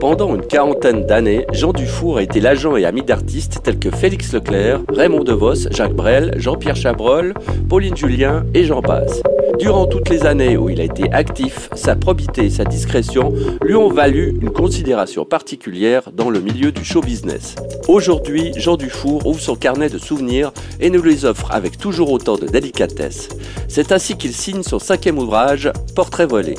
Pendant une quarantaine d'années, Jean Dufour a été l'agent et ami d'artistes tels que Félix Leclerc, Raymond DeVos, Jacques Brel, Jean-Pierre Chabrol, Pauline Julien et Jean Passe. Durant toutes les années où il a été actif, sa probité et sa discrétion lui ont valu une considération particulière dans le milieu du show business. Aujourd'hui, Jean Dufour ouvre son carnet de souvenirs et nous les offre avec toujours autant de délicatesse. C'est ainsi qu'il signe son cinquième ouvrage, Portrait volé.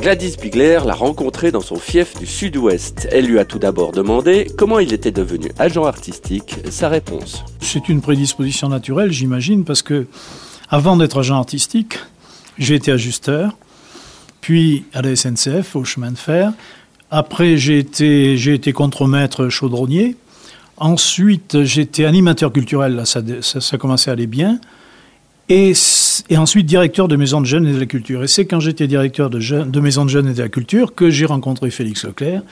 Gladys Bigler l'a rencontré dans son fief du sud-ouest. Elle lui a tout d'abord demandé comment il était devenu agent artistique. Sa réponse. C'est une prédisposition naturelle, j'imagine, parce que avant d'être agent artistique, j'ai été ajusteur, puis à la SNCF, au chemin de fer. Après, j'ai été, j'ai été contremaître chaudronnier. Ensuite, j'étais animateur culturel, là, ça, ça, ça commençait à aller bien. Et, et, ensuite directeur de maison de jeunes et de la culture. Et c'est quand j'étais directeur de, de maison de jeunes et de la culture que j'ai rencontré Félix Leclerc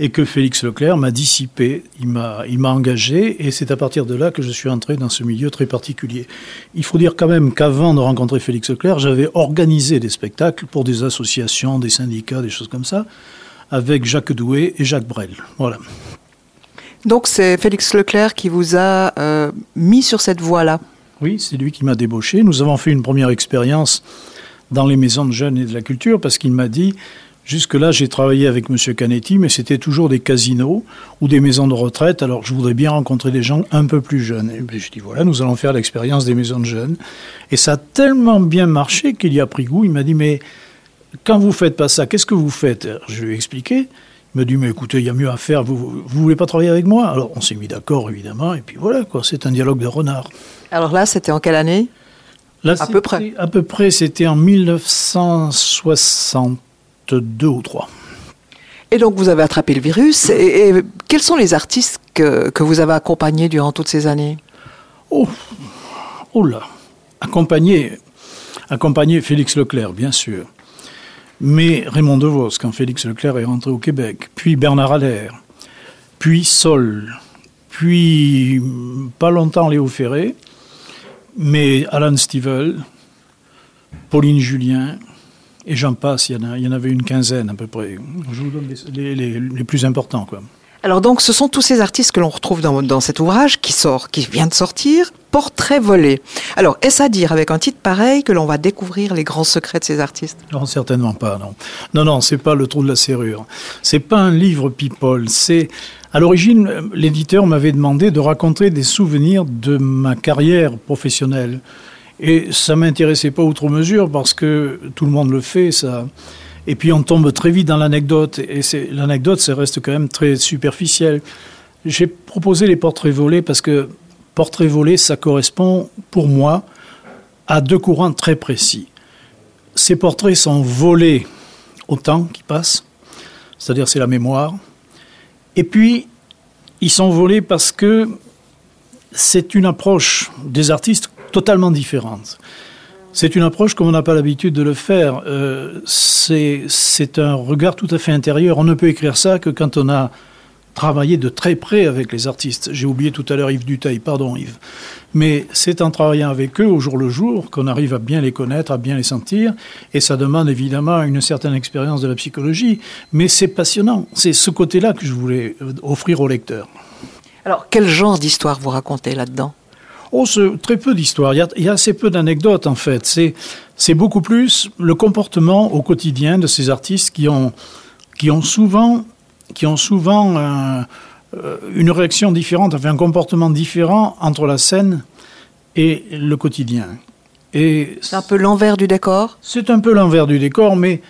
et que Félix Leclerc m'a dissipé, il m'a, il m'a engagé, et c'est à partir de là que je suis entré dans ce milieu très particulier. Il faut dire quand même qu'avant de rencontrer Félix Leclerc, j'avais organisé des spectacles pour des associations, des syndicats, des choses comme ça, avec Jacques Doué et Jacques Brel. Voilà. Donc c'est Félix Leclerc qui vous a euh, mis sur cette voie-là oui, c'est lui qui m'a débauché. Nous avons fait une première expérience dans les maisons de jeunes et de la culture parce qu'il m'a dit Jusque-là, j'ai travaillé avec M. Canetti, mais c'était toujours des casinos ou des maisons de retraite. Alors, je voudrais bien rencontrer des gens un peu plus jeunes. Et ben, je dis voilà, nous allons faire l'expérience des maisons de jeunes. Et ça a tellement bien marché qu'il y a pris goût. Il m'a dit mais quand vous faites pas ça, qu'est-ce que vous faites? Je lui ai expliqué. Il m'a dit, mais écoutez, il y a mieux à faire, vous, vous, vous voulez pas travailler avec moi? Alors on s'est mis d'accord, évidemment, et puis voilà, quoi, c'est un dialogue de renard. Alors là, c'était en quelle année? Là, À peu près À peu près, c'était en 1962 ou 3. Et donc vous avez attrapé le virus, et, et quels sont les artistes que, que, vous avez accompagnés durant toutes ces années? Oh, oh là Accompagné, accompagné Félix Leclerc, bien sûr. Mais Raymond DeVos, quand Félix Leclerc est rentré au Québec, puis Bernard Allaire, puis Sol, puis pas longtemps Léo Ferré, mais Alan Stivell, Pauline Julien, et j'en passe, il y, en a, il y en avait une quinzaine à peu près. Je vous donne les, les, les plus importants. Quoi. Alors donc, ce sont tous ces artistes que l'on retrouve dans, dans, cet ouvrage qui sort, qui vient de sortir, Portrait volé. Alors, est-ce à dire avec un titre pareil que l'on va découvrir les grands secrets de ces artistes? Non, certainement pas. Non, non, non, c'est pas le trou de la serrure. C'est pas un livre people. C'est à l'origine, l'éditeur m'avait demandé de raconter des souvenirs de ma carrière professionnelle, et ça m'intéressait pas outre mesure parce que tout le monde le fait. Ça et puis on tombe très vite dans l'anecdote, et l'anecdote, ça reste quand même très superficiel. J'ai proposé les portraits volés parce que portrait volé, ça correspond pour moi à deux courants très précis. Ces portraits sont volés au temps qui passe, c'est-à-dire c'est la mémoire, et puis ils sont volés parce que c'est une approche des artistes totalement différente. C'est une approche comme on n'a pas l'habitude de le faire. Euh, c'est un regard tout à fait intérieur. On ne peut écrire ça que quand on a travaillé de très près avec les artistes. J'ai oublié tout à l'heure Yves Dutail, pardon Yves. Mais c'est en travaillant avec eux au jour le jour qu'on arrive à bien les connaître, à bien les sentir. Et ça demande évidemment une certaine expérience de la psychologie. Mais c'est passionnant. C'est ce côté-là que je voulais offrir au lecteur. Alors, quel genre d'histoire vous racontez là-dedans? Oh, très peu d'histoires. Il, il, y a assez peu d'anecdotes, en fait. C'est beaucoup plus le comportement au quotidien de ces artistes qui ont, qui ont souvent, qui ont souvent un, une réaction différente, enfin un comportement différent entre la scène et le quotidien. C'est un peu l'envers du décor? C'est un peu l'envers du décor, mais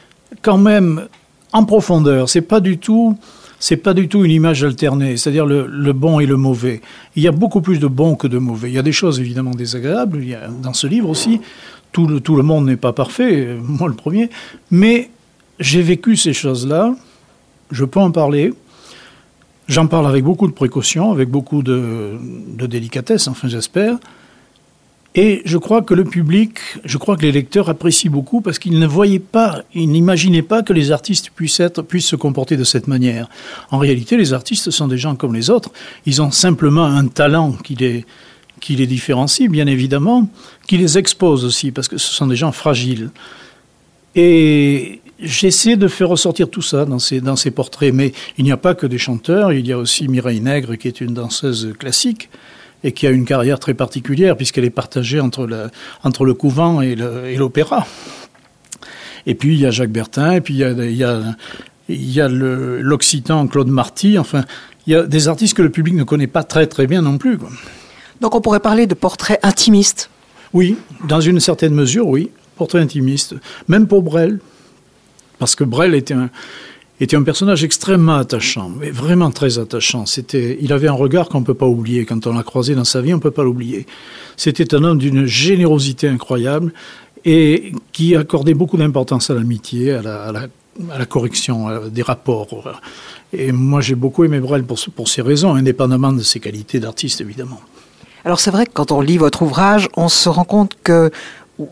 quand même en profondeur. C'est pas du tout c'est pas du tout une image alternée, c'est-à-dire le, bon et le mauvais. Il y a beaucoup plus de bons que de mauvais. Il y a des choses évidemment désagréables, il y a, dans ce livre aussi, tout le, tout le monde n'est pas parfait, moi le premier, mais j'ai vécu ces choses-là, je peux en parler, j'en parle avec beaucoup de précaution, avec beaucoup de délicatesse, enfin j'espère, et je crois que le public, je crois que les lecteurs apprécient beaucoup parce qu'ils ne voyaient pas, ils n'imaginaient pas que les artistes puissent, être, puissent se comporter de cette manière. En réalité, les artistes sont des gens comme les autres. Ils ont simplement un talent qui les, qui les différencie, bien évidemment, qui les expose aussi parce que ce sont des gens fragiles. Et J'essaie de faire ressortir tout ça dans ces, dans ces portraits, mais il n'y a pas que des chanteurs, il y a aussi Mireille Nègre qui est une danseuse classique et qui a une carrière très particulière puisqu'elle est partagée entre le, entre le couvent et l'opéra. Et, puis il y a Jacques Bertin, et puis il y a, il y a, il y a l'Occitan Claude Marty, enfin il y a des artistes que le public ne connaît pas très très bien non plus. Donc on pourrait parler de portraits intimistes Oui, dans une certaine mesure, oui, portrait intimiste, même pour Brel. Parce que Brel était un, était un personnage extrêmement attachant, mais vraiment très attachant. C'était, il avait un regard qu'on ne peut pas oublier. Quand on l'a croisé dans sa vie, on ne peut pas l'oublier. C'était un homme d'une générosité incroyable et qui accordait beaucoup d'importance à l'amitié, à la, à la, correction des rapports. Et moi, j'ai beaucoup aimé Brel pour, pour ces raisons, indépendamment de ses qualités d'artiste, évidemment. Alors c'est vrai que quand on lit votre ouvrage, on se rend compte que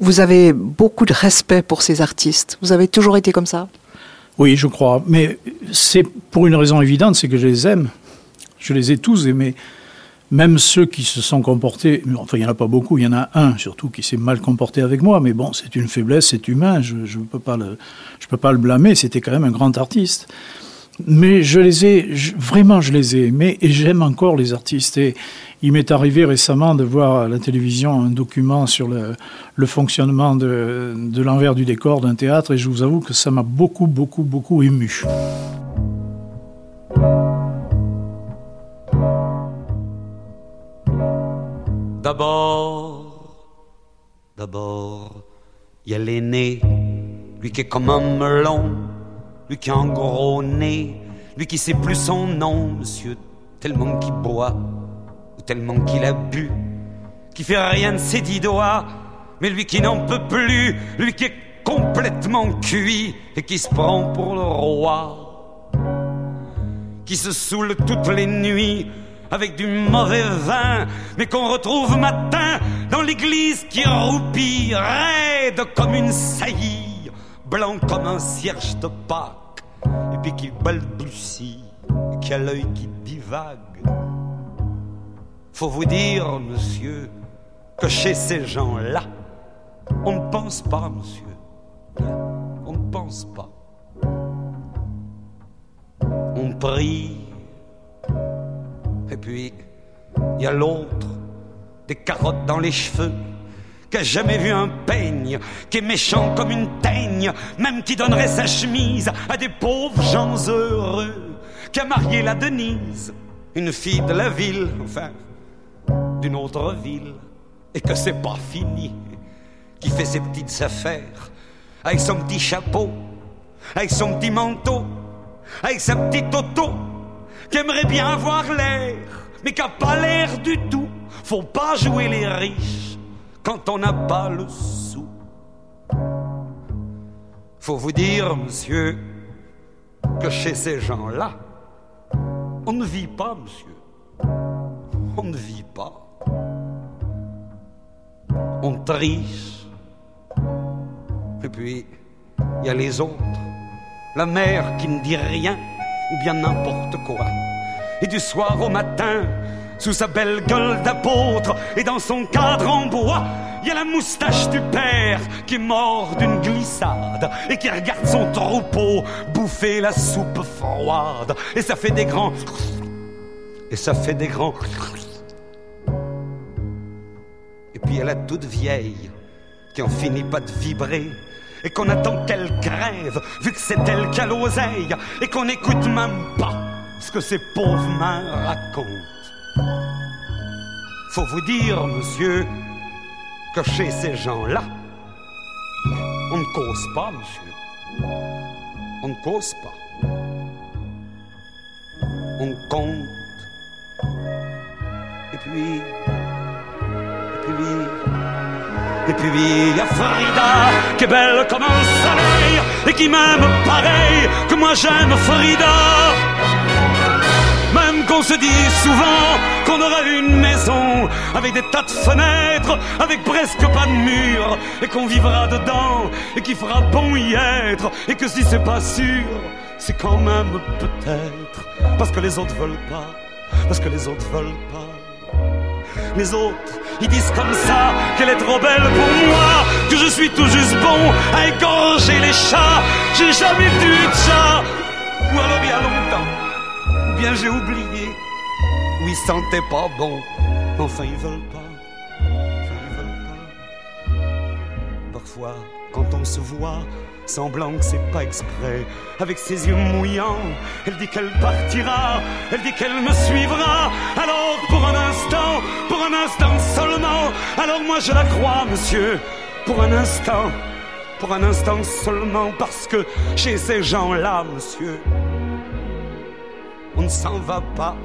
vous avez beaucoup de respect pour ces artistes. Vous avez toujours été comme ça? Oui, je crois. Mais c'est pour une raison évidente, c'est que je les aime. Je les ai tous aimés. Même ceux qui se sont comportés, enfin il n'y en a pas beaucoup, il y en a un surtout qui s'est mal comporté avec moi, mais bon, c'est une faiblesse, c'est humain, je ne peux, pas le, peux pas le blâmer, c'était quand même un grand artiste. Mais je les ai, vraiment je les ai aimés et j'aime encore les artistes. Et il m'est arrivé récemment de voir à la télévision un document sur le, fonctionnement de, l'envers du décor d'un théâtre et je vous avoue que ça m'a beaucoup, beaucoup, beaucoup ému. D'abord, d'abord, il y a l'aîné, lui qui est comme un melon lui qui a un gros nez, lui qui sait plus son nom, monsieur, tellement qu'il boit, tellement qu'il a bu, qui fait rien de ses dix doigts, mais lui qui n'en peut plus, lui qui est complètement cuit et qui se prend pour le roi, qui se saoule toutes les nuits avec du mauvais vin, mais qu'on retrouve matin dans l'église qui roupit, raide comme une saillie blanc comme un cierge de Pâques, et puis qui balbutie, et qui a l'œil qui divague. Faut vous dire, monsieur, que chez ces gens-là, on ne pense pas, monsieur. On ne pense pas. On prie. Et puis, il y a l'autre, des carottes dans les cheveux, qui a jamais vu un peigne, qui est méchant comme une teigne, même qui donnerait sa chemise à des pauvres gens heureux, qui a marié la Denise, une fille de la ville, enfin, d'une autre ville, et que c'est pas fini, qui fait ses petites affaires, avec son petit chapeau, avec son petit manteau, avec sa petite auto, qui aimerait bien avoir l'air, mais qui a pas l'air du tout. Faut pas jouer les riches quand on n'a pas le sou. Faut vous dire, monsieur, que chez ces gens-là, on ne vit pas, monsieur. On ne vit pas. Et puis, il y a les autres. La mère qui ne dit rien, ou bien n'importe quoi. Et du soir au matin, sous sa belle gueule d'apôtre et dans son cadre en bois, il y a la moustache du père qui est mort d'une glissade et qui regarde son troupeau bouffer la soupe froide. Et ça fait des grands... Et ça fait des grands... Et puis elle a toute vieille qui en finit pas de vibrer et qu'on attend qu'elle crève vu que c'est elle qui a l'oseille et qu'on n'écoute même pas ce que ces pauvres mains racontent. Faut vous dire, monsieur, que chez ces gens-là, on ne cause pas, monsieur. On ne cause pas. On compte. Et puis, et puis, et puis il y a Frida qui est belle comme un soleil et qui m'aime pareil que moi j'aime Frida. Même qu'on se dit souvent qu'on aura une maison avec des tas de fenêtres, avec presque pas de murs, et qu'on vivra dedans, et qu'il fera bon y être, et que si c'est pas sûr, c'est quand même peut-être, parce que les autres veulent pas, parce que les autres veulent pas. Les autres, Ils disent comme ça qu'elle est trop belle pour moi, que je suis tout juste bon à égorger les chats. J'ai jamais vu de chat, ou alors il y a longtemps, ou bien j'ai oublié, ou ils sentaient pas bon. Enfin, ils veulent pas, enfin, ils veulent pas. Parfois, quand on se voit, semblant que c'est pas exprès. Avec ses yeux mouillants, elle dit qu'elle partira, elle dit qu'elle me suivra. Alors pour un instant, pour un instant seulement, alors moi je la crois, monsieur, pour un instant, pour un instant seulement, parce que chez ces gens-là, monsieur, on ne s'en va pas.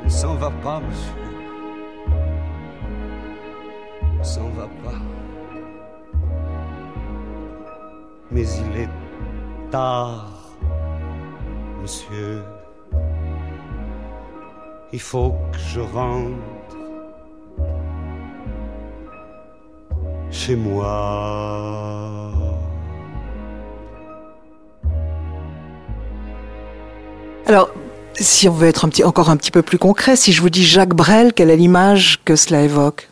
On ne s'en va pas, monsieur. On ne s'en va pas mais il est tard, monsieur. Il faut que je rentre chez moi. Alors, si on veut être un petit, encore un petit peu plus concret, si je vous dis Jacques Brel, quelle est l'image que cela évoque?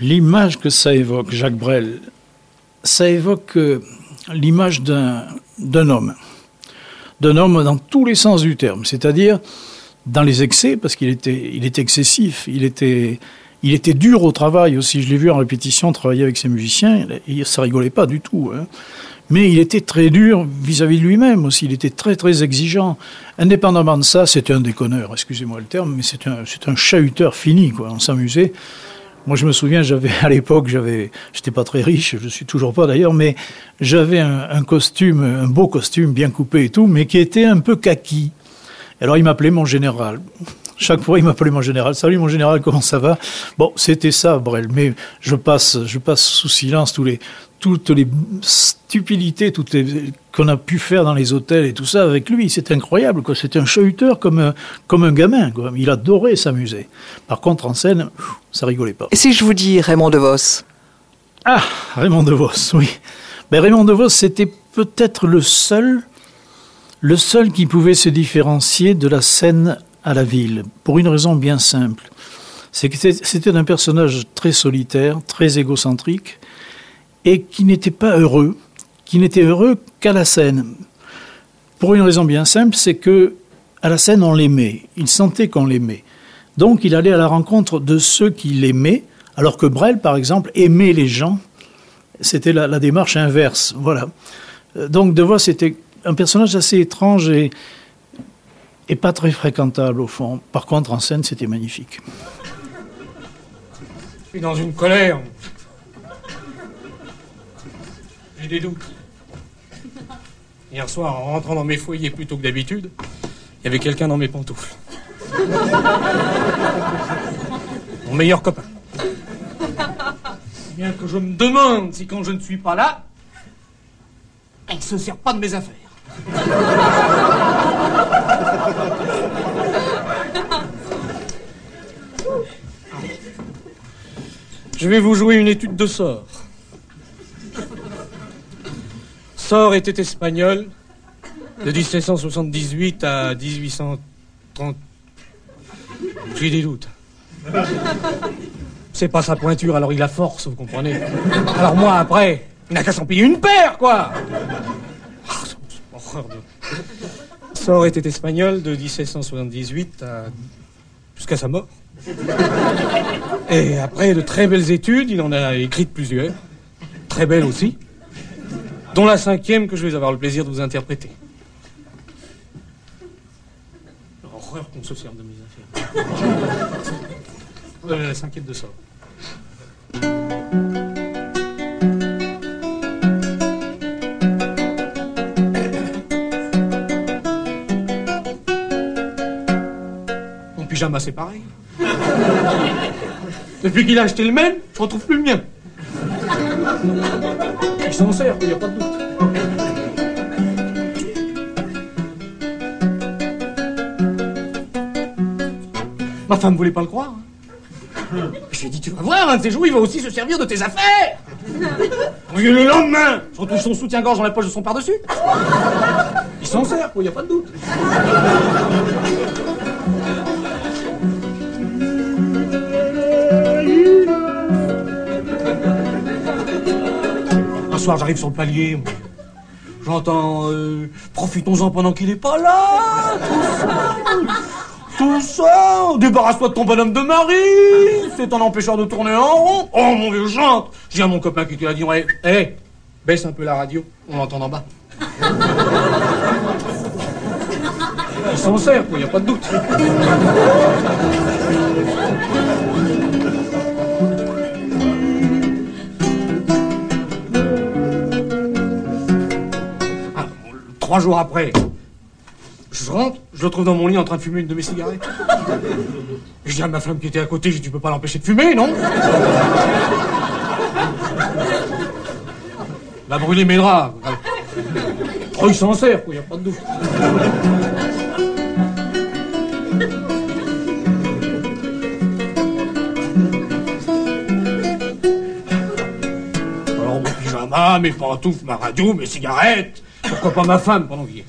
L'image que ça évoque, Jacques Brel, ça évoque euh, l'image d'un homme. D'un homme dans tous les sens du terme, c'est-à-dire dans les excès, parce qu'il était, il était excessif, il était, il était dur au travail aussi. Je l'ai vu en répétition travailler avec ses musiciens, et ça rigolait pas du tout. Hein. Mais il était très dur vis-à-vis de lui-même aussi. Il était très très exigeant. Indépendamment de ça, c'était un déconneur, excusez-moi le terme, mais c'est un, un chahuteur fini. Quoi. On s'amusait. Moi, je me souviens, j'avais à l'époque, j'avais, j'étais pas très riche, je suis toujours pas d'ailleurs, mais j'avais un, costume, un beau costume, bien coupé et tout, mais qui était un peu kaki. Alors, il m'appelait mon général. Chaque fois, il m'appelait mon général. Salut, mon général, comment ça va? Bon, c'était ça, Brel. Mais je passe, je passe sous silence tous les, toutes les stupidités toutes qu'on a pu faire dans les hôtels et tout ça avec lui. C'est incroyable. Quoi. C'était un chahuteur comme un, comme un gamin. Quoi. Il adorait s'amuser. Par contre, en scène, ça rigolait pas. Et si je vous dis Raymond DeVos? Ah, Raymond DeVos, oui. Ben, Raymond DeVos, c'était peut-être le seul, le seul qui pouvait se différencier de la scène à la ville, pour une raison bien simple. C'est que c'était un personnage très solitaire, très égocentrique, et qui n'était pas heureux, qui n'était heureux qu'à la scène. Pour une raison bien simple, c'est que à la scène on l'aimait, il sentait qu'on l'aimait. Donc il allait à la rencontre de ceux qui l'aimaient, alors que Brel, par exemple, aimait les gens. C'était la, démarche inverse. Voilà. Euh, donc De Vos c'était un personnage assez étrange et, et pas très fréquentable au fond. Par contre, en scène, c'était magnifique. Je dans une colère j'ai des doutes. Hier soir, en rentrant dans mes foyers plutôt que d'habitude, il y avait quelqu'un dans mes pantoufles. Mon meilleur copain. Bien que je me demande si quand je ne suis pas là, il se sert pas de mes affaires. Je vais vous jouer une étude de sort. Sort était espagnol de 1778 à 1830. J'ai des doutes. C'est pas sa pointure, alors il a force, vous comprenez. Alors moi, après, il n'a qu'à s'empiler une paire, quoi. Sort était espagnol de 1778 à... jusqu'à sa mort. Et après de très belles études, il en a écrit plusieurs. Très belles aussi dont la cinquième que je vais avoir le plaisir de vous interpréter. Horreur qu'on se serve de mes affaires. la cinquième de ça. Mon pyjama, c'est pareil. Depuis qu'il a acheté le même, je retrouve plus le mien. S'en sert, il n'y a pas de doute. Ma femme voulait pas le croire. Je lui ai dit, tu vas voir, un de ces jours, il va aussi se servir de tes affaires. Le lendemain, je retrouve son soutien-gorge dans la poche de son par-dessus. Il s'en sert, il n'y a pas de doute. Soir, j'arrive sur le palier. J'entends euh, Profitons-en pendant qu'il est pas là. Tout ça Tout ça Débarrasse-toi de ton bonhomme de mari. C'est un empêcheur de tourner en rond. Oh mon vieux chante. J'ai à mon copain qui te l'a dit. Hé Baisse un peu la radio, on l'entend en bas. Il s'en sert, il n'y a pas de doute. Trois jours après, je rentre, je le trouve dans mon lit en train de fumer une de mes cigarettes. je dis à ma femme qui était à côté, je dis, tu peux pas l'empêcher de fumer, non? Va brûler mes draps. Oh, il s'en sert, il n'y a pas de doute. Alors mon pyjama, mes pantoufles, ma radio, mes cigarettes. Pourquoi pas ma femme pendant qu'il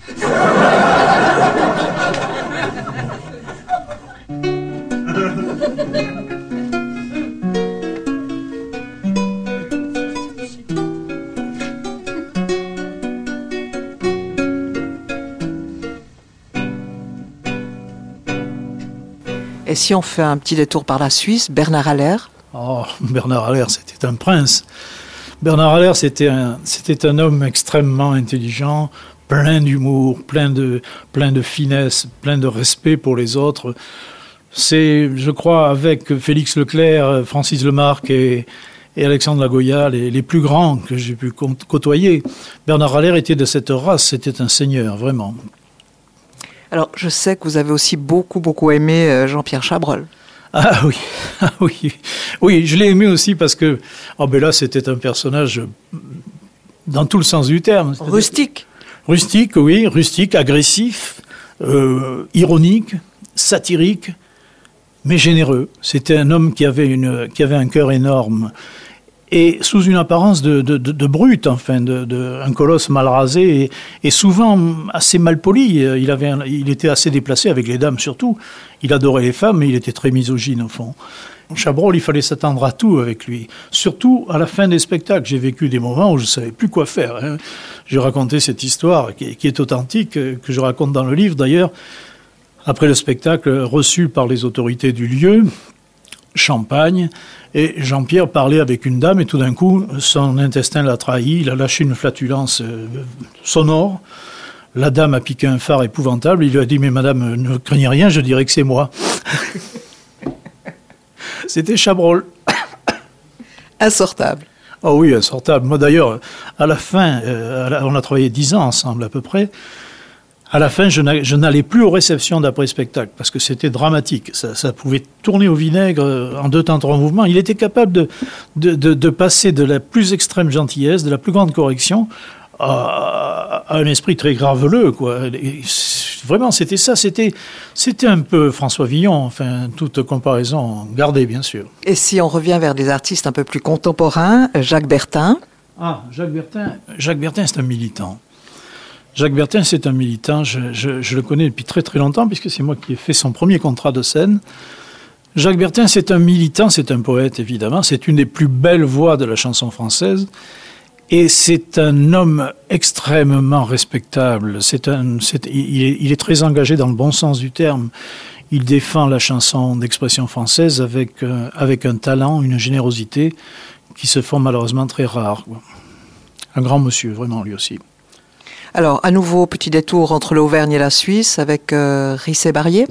Et si on fait un petit détour par la Suisse, Bernard Allaire? Oh, Bernard Allaire, c'était un prince. Bernard Allaire, c'était un, un homme extrêmement intelligent, plein d'humour, plein de, plein de finesse, plein de respect pour les autres. C'est, je crois, avec Félix Leclerc, Francis Lemarque et, et Alexandre Lagoya, les, les plus grands que j'ai pu côtoyer. Bernard Allaire était de cette race, c'était un seigneur, vraiment. Alors, je sais que vous avez aussi beaucoup, beaucoup aimé euh, Jean-Pierre Chabrol. Ah oui, ah oui, oui, je l'ai aimé aussi parce que, oh ben là, c'était un personnage dans tout le sens du terme. Rustique. Rustique, oui, rustique, agressif, euh, ironique, satirique, mais généreux. C'était un homme qui avait, une, qui avait un cœur énorme et sous une apparence de, brute, enfin, de, un colosse mal rasé et, souvent assez mal poli. Un, il était assez déplacé avec les dames surtout. Il adorait les femmes, mais il était très misogyne au fond. Chabrol, il fallait s'attendre à tout avec lui. Surtout à la fin des spectacles. J'ai vécu des moments où je ne savais plus quoi faire. Hein. J'ai raconté cette histoire qui, qui est authentique, que je raconte dans le livre d'ailleurs. Après le spectacle reçu par les autorités du lieu, Champagne, et Jean-Pierre parlait avec une dame, et tout d'un coup, son intestin l'a trahi, il a lâché une flatulence euh, sonore. La dame a piqué un phare épouvantable, il lui a dit, mais madame, ne craignez rien, je dirais que c'est moi. C'était Chabrol. Insortable. Oh oui, insortable. Moi d'ailleurs, à la fin, euh, on a travaillé dix ans ensemble à peu près. À la fin, je n'allais plus aux réceptions d'après-spectacle parce que c'était dramatique. Ça, ça, pouvait tourner au vinaigre en deux temps, trois mouvements. Il était capable de, de, de, de passer de la plus extrême gentillesse, de la plus grande correction, à, à un esprit très graveleux. Quoi. Et vraiment, c'était ça. C'était, c'était un peu François Villon, enfin, toute comparaison gardée, bien sûr. Et si on revient vers des artistes un peu plus contemporains, Jacques Bertin? Ah, Jacques Bertin, Jacques Bertin, c'est un militant. Jacques Bertin, c'est un militant. Je, le connais depuis très très longtemps, puisque c'est moi qui ai fait son premier contrat de scène. Jacques Bertin, c'est un militant, c'est un poète, évidemment. C'est une des plus belles voix de la chanson française. Et c'est un homme extrêmement respectable. Il est très engagé dans le bon sens du terme. Il défend la chanson d'expression française avec, euh, avec un talent, une générosité qui se font malheureusement très rares. Un grand monsieur, vraiment, lui aussi. Alors, à nouveau, petit détour entre l'Auvergne et la Suisse avec euh, Risset-Barrier.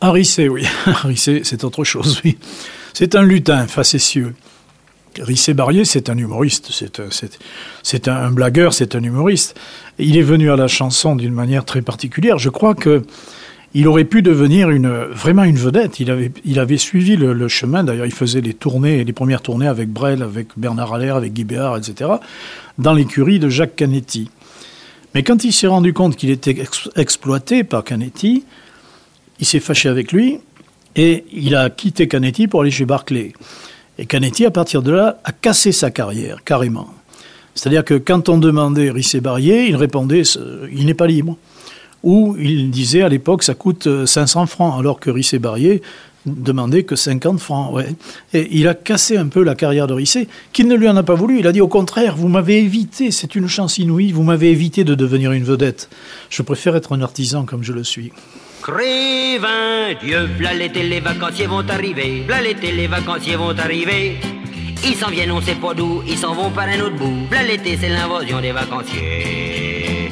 Ah, Risset, oui. Risset, c'est autre chose, oui. C'est un lutin facétieux. Risset-Barrier, c'est un humoriste, c'est un, un blagueur, c'est un humoriste. Il est venu à la chanson d'une manière très particulière. Je crois que il aurait pu devenir une, vraiment une vedette. Il avait, il avait suivi le, le chemin. D'ailleurs, il faisait les tournées, les premières tournées avec Brel, avec Bernard Allaire, avec Guy Béard, etc., dans l'écurie de Jacques Canetti. Mais quand il s'est rendu compte qu'il était ex exploité par Canetti, il s'est fâché avec lui et il a quitté Canetti pour aller chez Barclay. Et Canetti, à partir de là, a cassé sa carrière, carrément. C'est-à-dire que quand on demandait Risset Barrier, il répondait il n'est pas libre. Ou il disait à l'époque ça coûte 500 francs, alors que Risset Barrier demandé que 50 francs. Ouais. Et il a cassé un peu la carrière de Risset, qui ne lui en a pas voulu. Il a dit au contraire, vous m'avez évité, c'est une chance inouïe, vous m'avez évité de devenir une vedette. Je préfère être un artisan comme je le suis. Crévin, Dieu, v'là l'été, les vacanciers vont arriver. L'été, les vacanciers vont arriver. Ils s'en viennent, on sait pas d'où, ils s'en vont par un autre bout. V'là l'été, c'est l'invasion des vacanciers.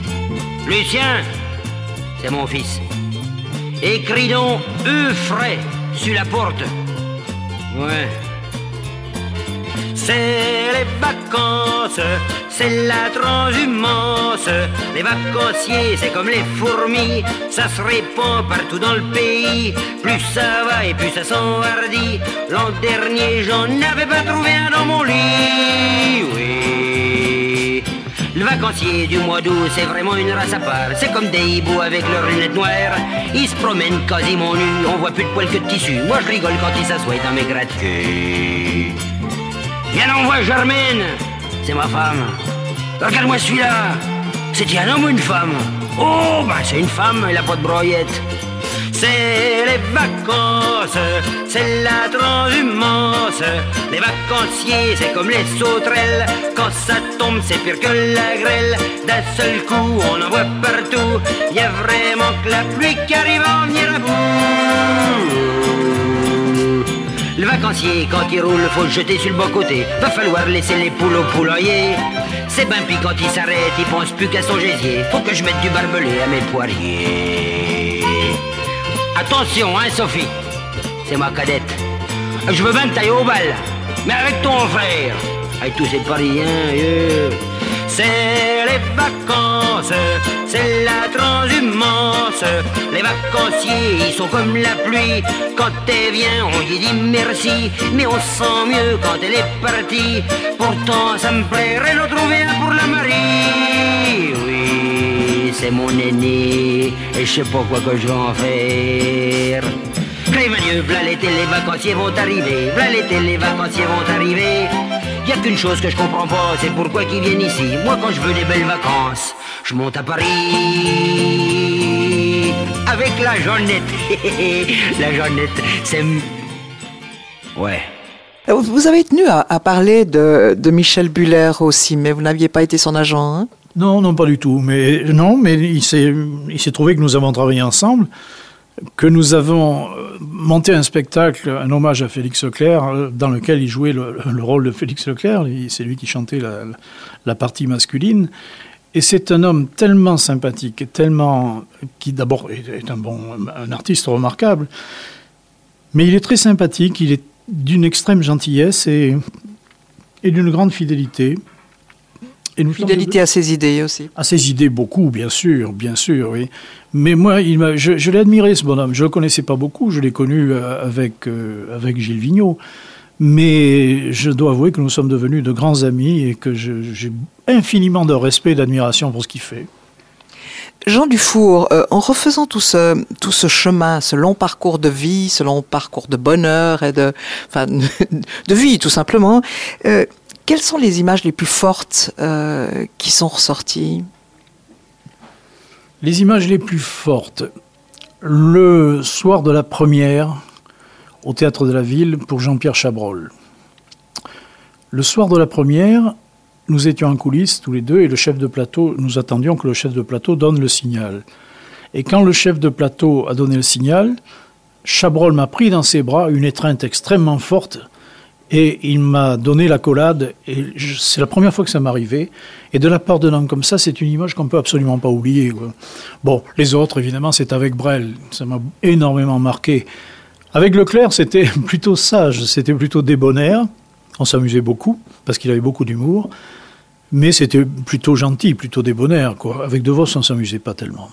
Lucien, c'est mon fils. Écris donc sur la porte. Ouais. C'est les vacances, c'est la transhumance. Les vacanciers, c'est comme les fourmis, ça se répand partout dans le pays. Plus ça va et plus ça s'enhardit. L'an dernier, j'en avais pas trouvé un dans mon lit. Oui. Le vacancier du mois d'août, c'est vraiment une race à part. C'est comme des hiboux avec leurs lunettes noires. Ils se promènent quasiment nus, on voit plus de poils que de tissu. Moi je rigole quand ils s'assoient dans mes gratte-queues. Viens on voit Germaine, c'est ma femme. Regarde-moi celui-là. C'est un homme ou une femme? Oh, bah c'est une femme, elle a pas de broyette. C'est les vacances, c'est la transhumance. Les vacanciers, c'est comme les sauterelles. Quand ça tombe, c'est pire que la grêle. D'un seul coup, on en voit partout. Y a vraiment que la pluie qui arrive à en venir à bout. Le vacancier, quand il roule, faut le jeter sur le bon côté. Va falloir laisser les poules au poulailler. C'est ben puis quand il s'arrête, il pense plus qu'à son gésier. Faut que je mette du barbelé à mes poiriers. Attention, hein, Sophie. C'est ma cadette. Je veux bien tailler au bal, mais avec ton frère. Avec tous ces pariens, yeah. C'est les vacances, c'est la transhumance. Les vacanciers, ils sont comme la pluie. Quand elle vient, on y dit merci. Mais on se sent mieux quand elle est partie. Pourtant, ça me plairait de trouver un pour la Marie. C'est mon aîné. Et je sais pas quoi que je vais en faire. Dieu, v'là l'été, les vacanciers vont arriver. V'là l'été, les vacanciers vont arriver. Y a qu'une chose que je comprends pas, c'est pourquoi qu'ils viennent ici. Moi, quand je veux des belles vacances, je monte à Paris avec la Jeannette. la Jeannette, c'est. Ouais. Vous avez tenu à, à parler de, de, Michel Buller aussi, mais vous n'aviez pas été son agent. Hein? Non, non, pas du tout. Mais non, mais il s'est, trouvé que nous avons travaillé ensemble que nous avons monté un spectacle, un hommage à Félix Leclerc, dans lequel il jouait le, le rôle de Félix Leclerc. C'est lui qui chantait la, la partie masculine. Et c'est un homme tellement sympathique, tellement qui d'abord est un bon, un artiste remarquable, mais il est très sympathique. Il est d'une extrême gentillesse et, et d'une grande fidélité. Et nous Fidélité à ses idées aussi. À ses idées, beaucoup, bien sûr, bien sûr, oui. Mais moi, il je, je l'ai admiré, ce bonhomme. Je ne le connaissais pas beaucoup, je l'ai connu avec, euh, avec Gilles Vigneault. Mais je dois avouer que nous sommes devenus de grands amis et que j'ai infiniment de respect et d'admiration pour ce qu'il fait. Jean Dufour, euh, en refaisant tout ce, tout ce chemin, ce long parcours de vie, ce long parcours de bonheur et de, enfin, de vie tout simplement, euh, quelles sont les images les plus fortes euh, qui sont ressorties? Les images les plus fortes. Le soir de la première, au théâtre de la ville, pour Jean-Pierre Chabrol. Le soir de la première, nous étions en coulisses tous les deux et le chef de plateau, nous attendions que le chef de plateau donne le signal. Et quand le chef de plateau a donné le signal, Chabrol m'a pris dans ses bras une étreinte extrêmement forte et il m'a donné la collade, et c'est la première fois que ça m'arrivait. Et de la part d'un homme comme ça, c'est une image qu'on peut absolument pas oublier. Bon, les autres, évidemment, c'est avec Brel. Ça m'a énormément marqué. Avec Leclerc, c'était plutôt sage, c'était plutôt débonnaire. On s'amusait beaucoup, parce qu'il avait beaucoup d'humour. Mais c'était plutôt gentil, plutôt débonnaire. Avec De Vos, on s'amusait pas tellement.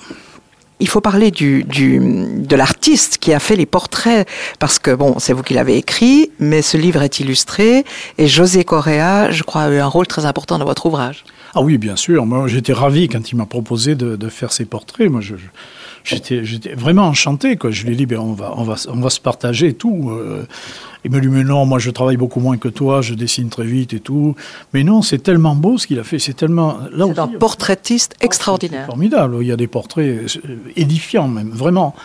Il faut parler du, de l'artiste qui a fait les portraits, parce que bon, c'est vous qui l'avez écrit, mais ce livre est illustré, et José Correa, je crois, a eu un rôle très important dans votre ouvrage. Ah oui, bien sûr. Moi, j'étais ravi quand il m'a proposé de, faire ces portraits. Moi, je, j'étais vraiment enchanté. Quoi. Je lui ai dit, ben, on, va, on, va, on va se partager et tout. Euh, il me dit, mais non, moi je travaille beaucoup moins que toi, je dessine très vite et tout. Mais non, c'est tellement beau ce qu'il a fait. C'est tellement. Là c'est un portraitiste extraordinaire. formidable. Il y a des portraits édifiants, même, vraiment.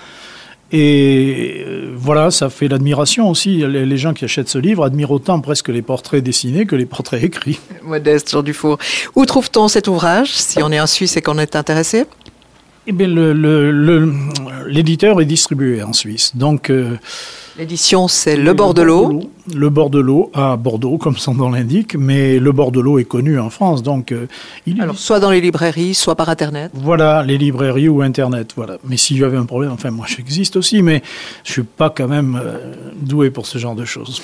Et euh, voilà, ça fait l'admiration aussi. Les, les gens qui achètent ce livre admirent autant presque les portraits dessinés que les portraits écrits. Modeste Jean Dufour. Où trouve-t-on cet ouvrage, si on est un Suisse et qu'on est intéressé? Eh bien, le- le- le- l'éditeur est distribué en Suisse. Donc, euh, L'édition, c'est Le bord de l'eau. Le bord de l'eau à Bordeaux, comme son nom l'indique, mais le bord de l'eau est connu en France. Donc, euh, il, Alors, soit dans les librairies, soit par Internet. Voilà, les librairies ou Internet, voilà. Mais si j'avais un problème, enfin moi j'existe aussi, mais je suis pas quand même euh, doué pour ce genre de choses.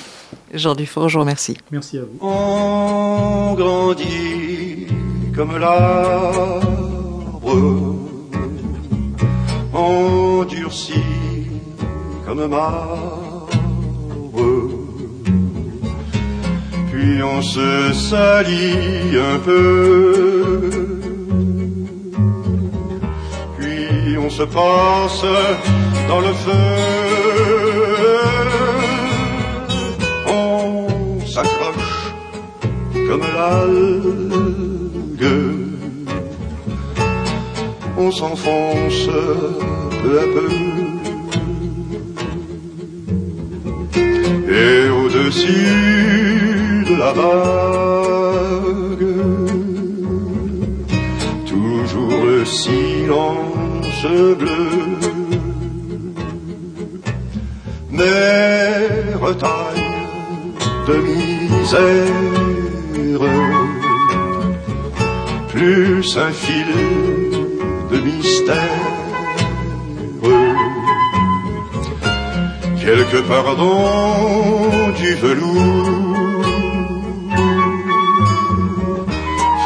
Jean Dufour, je vous remercie. Merci à vous. On grandit comme l'arbre, on durcit comme marbre, puis on se salit un peu, puis on se passe dans le feu, on s'accroche comme l'algue. On s'enfonce peu à peu. Et au-dessus de la vague, toujours le silence bleu. Mer taille de misère plus un fil de mystère. Quelque pardon du velours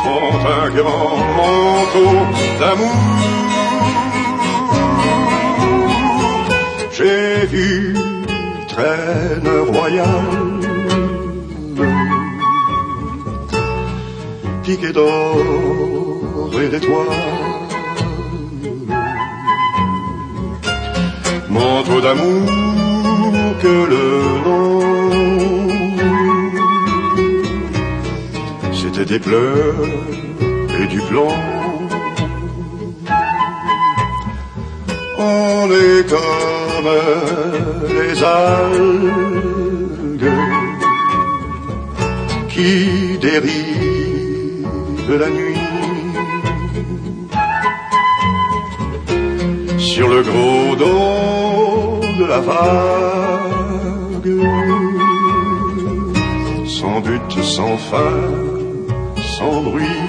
font un grand manteau d'amour. J'ai vu traîne royale piqué d'or et d'étoiles. Manteau d'amour que le long, c'était des pleurs et du plomb. On est comme les algues qui dérivent la nuit. Sur le gros dos la vague, sans but, sans fin, sans bruit.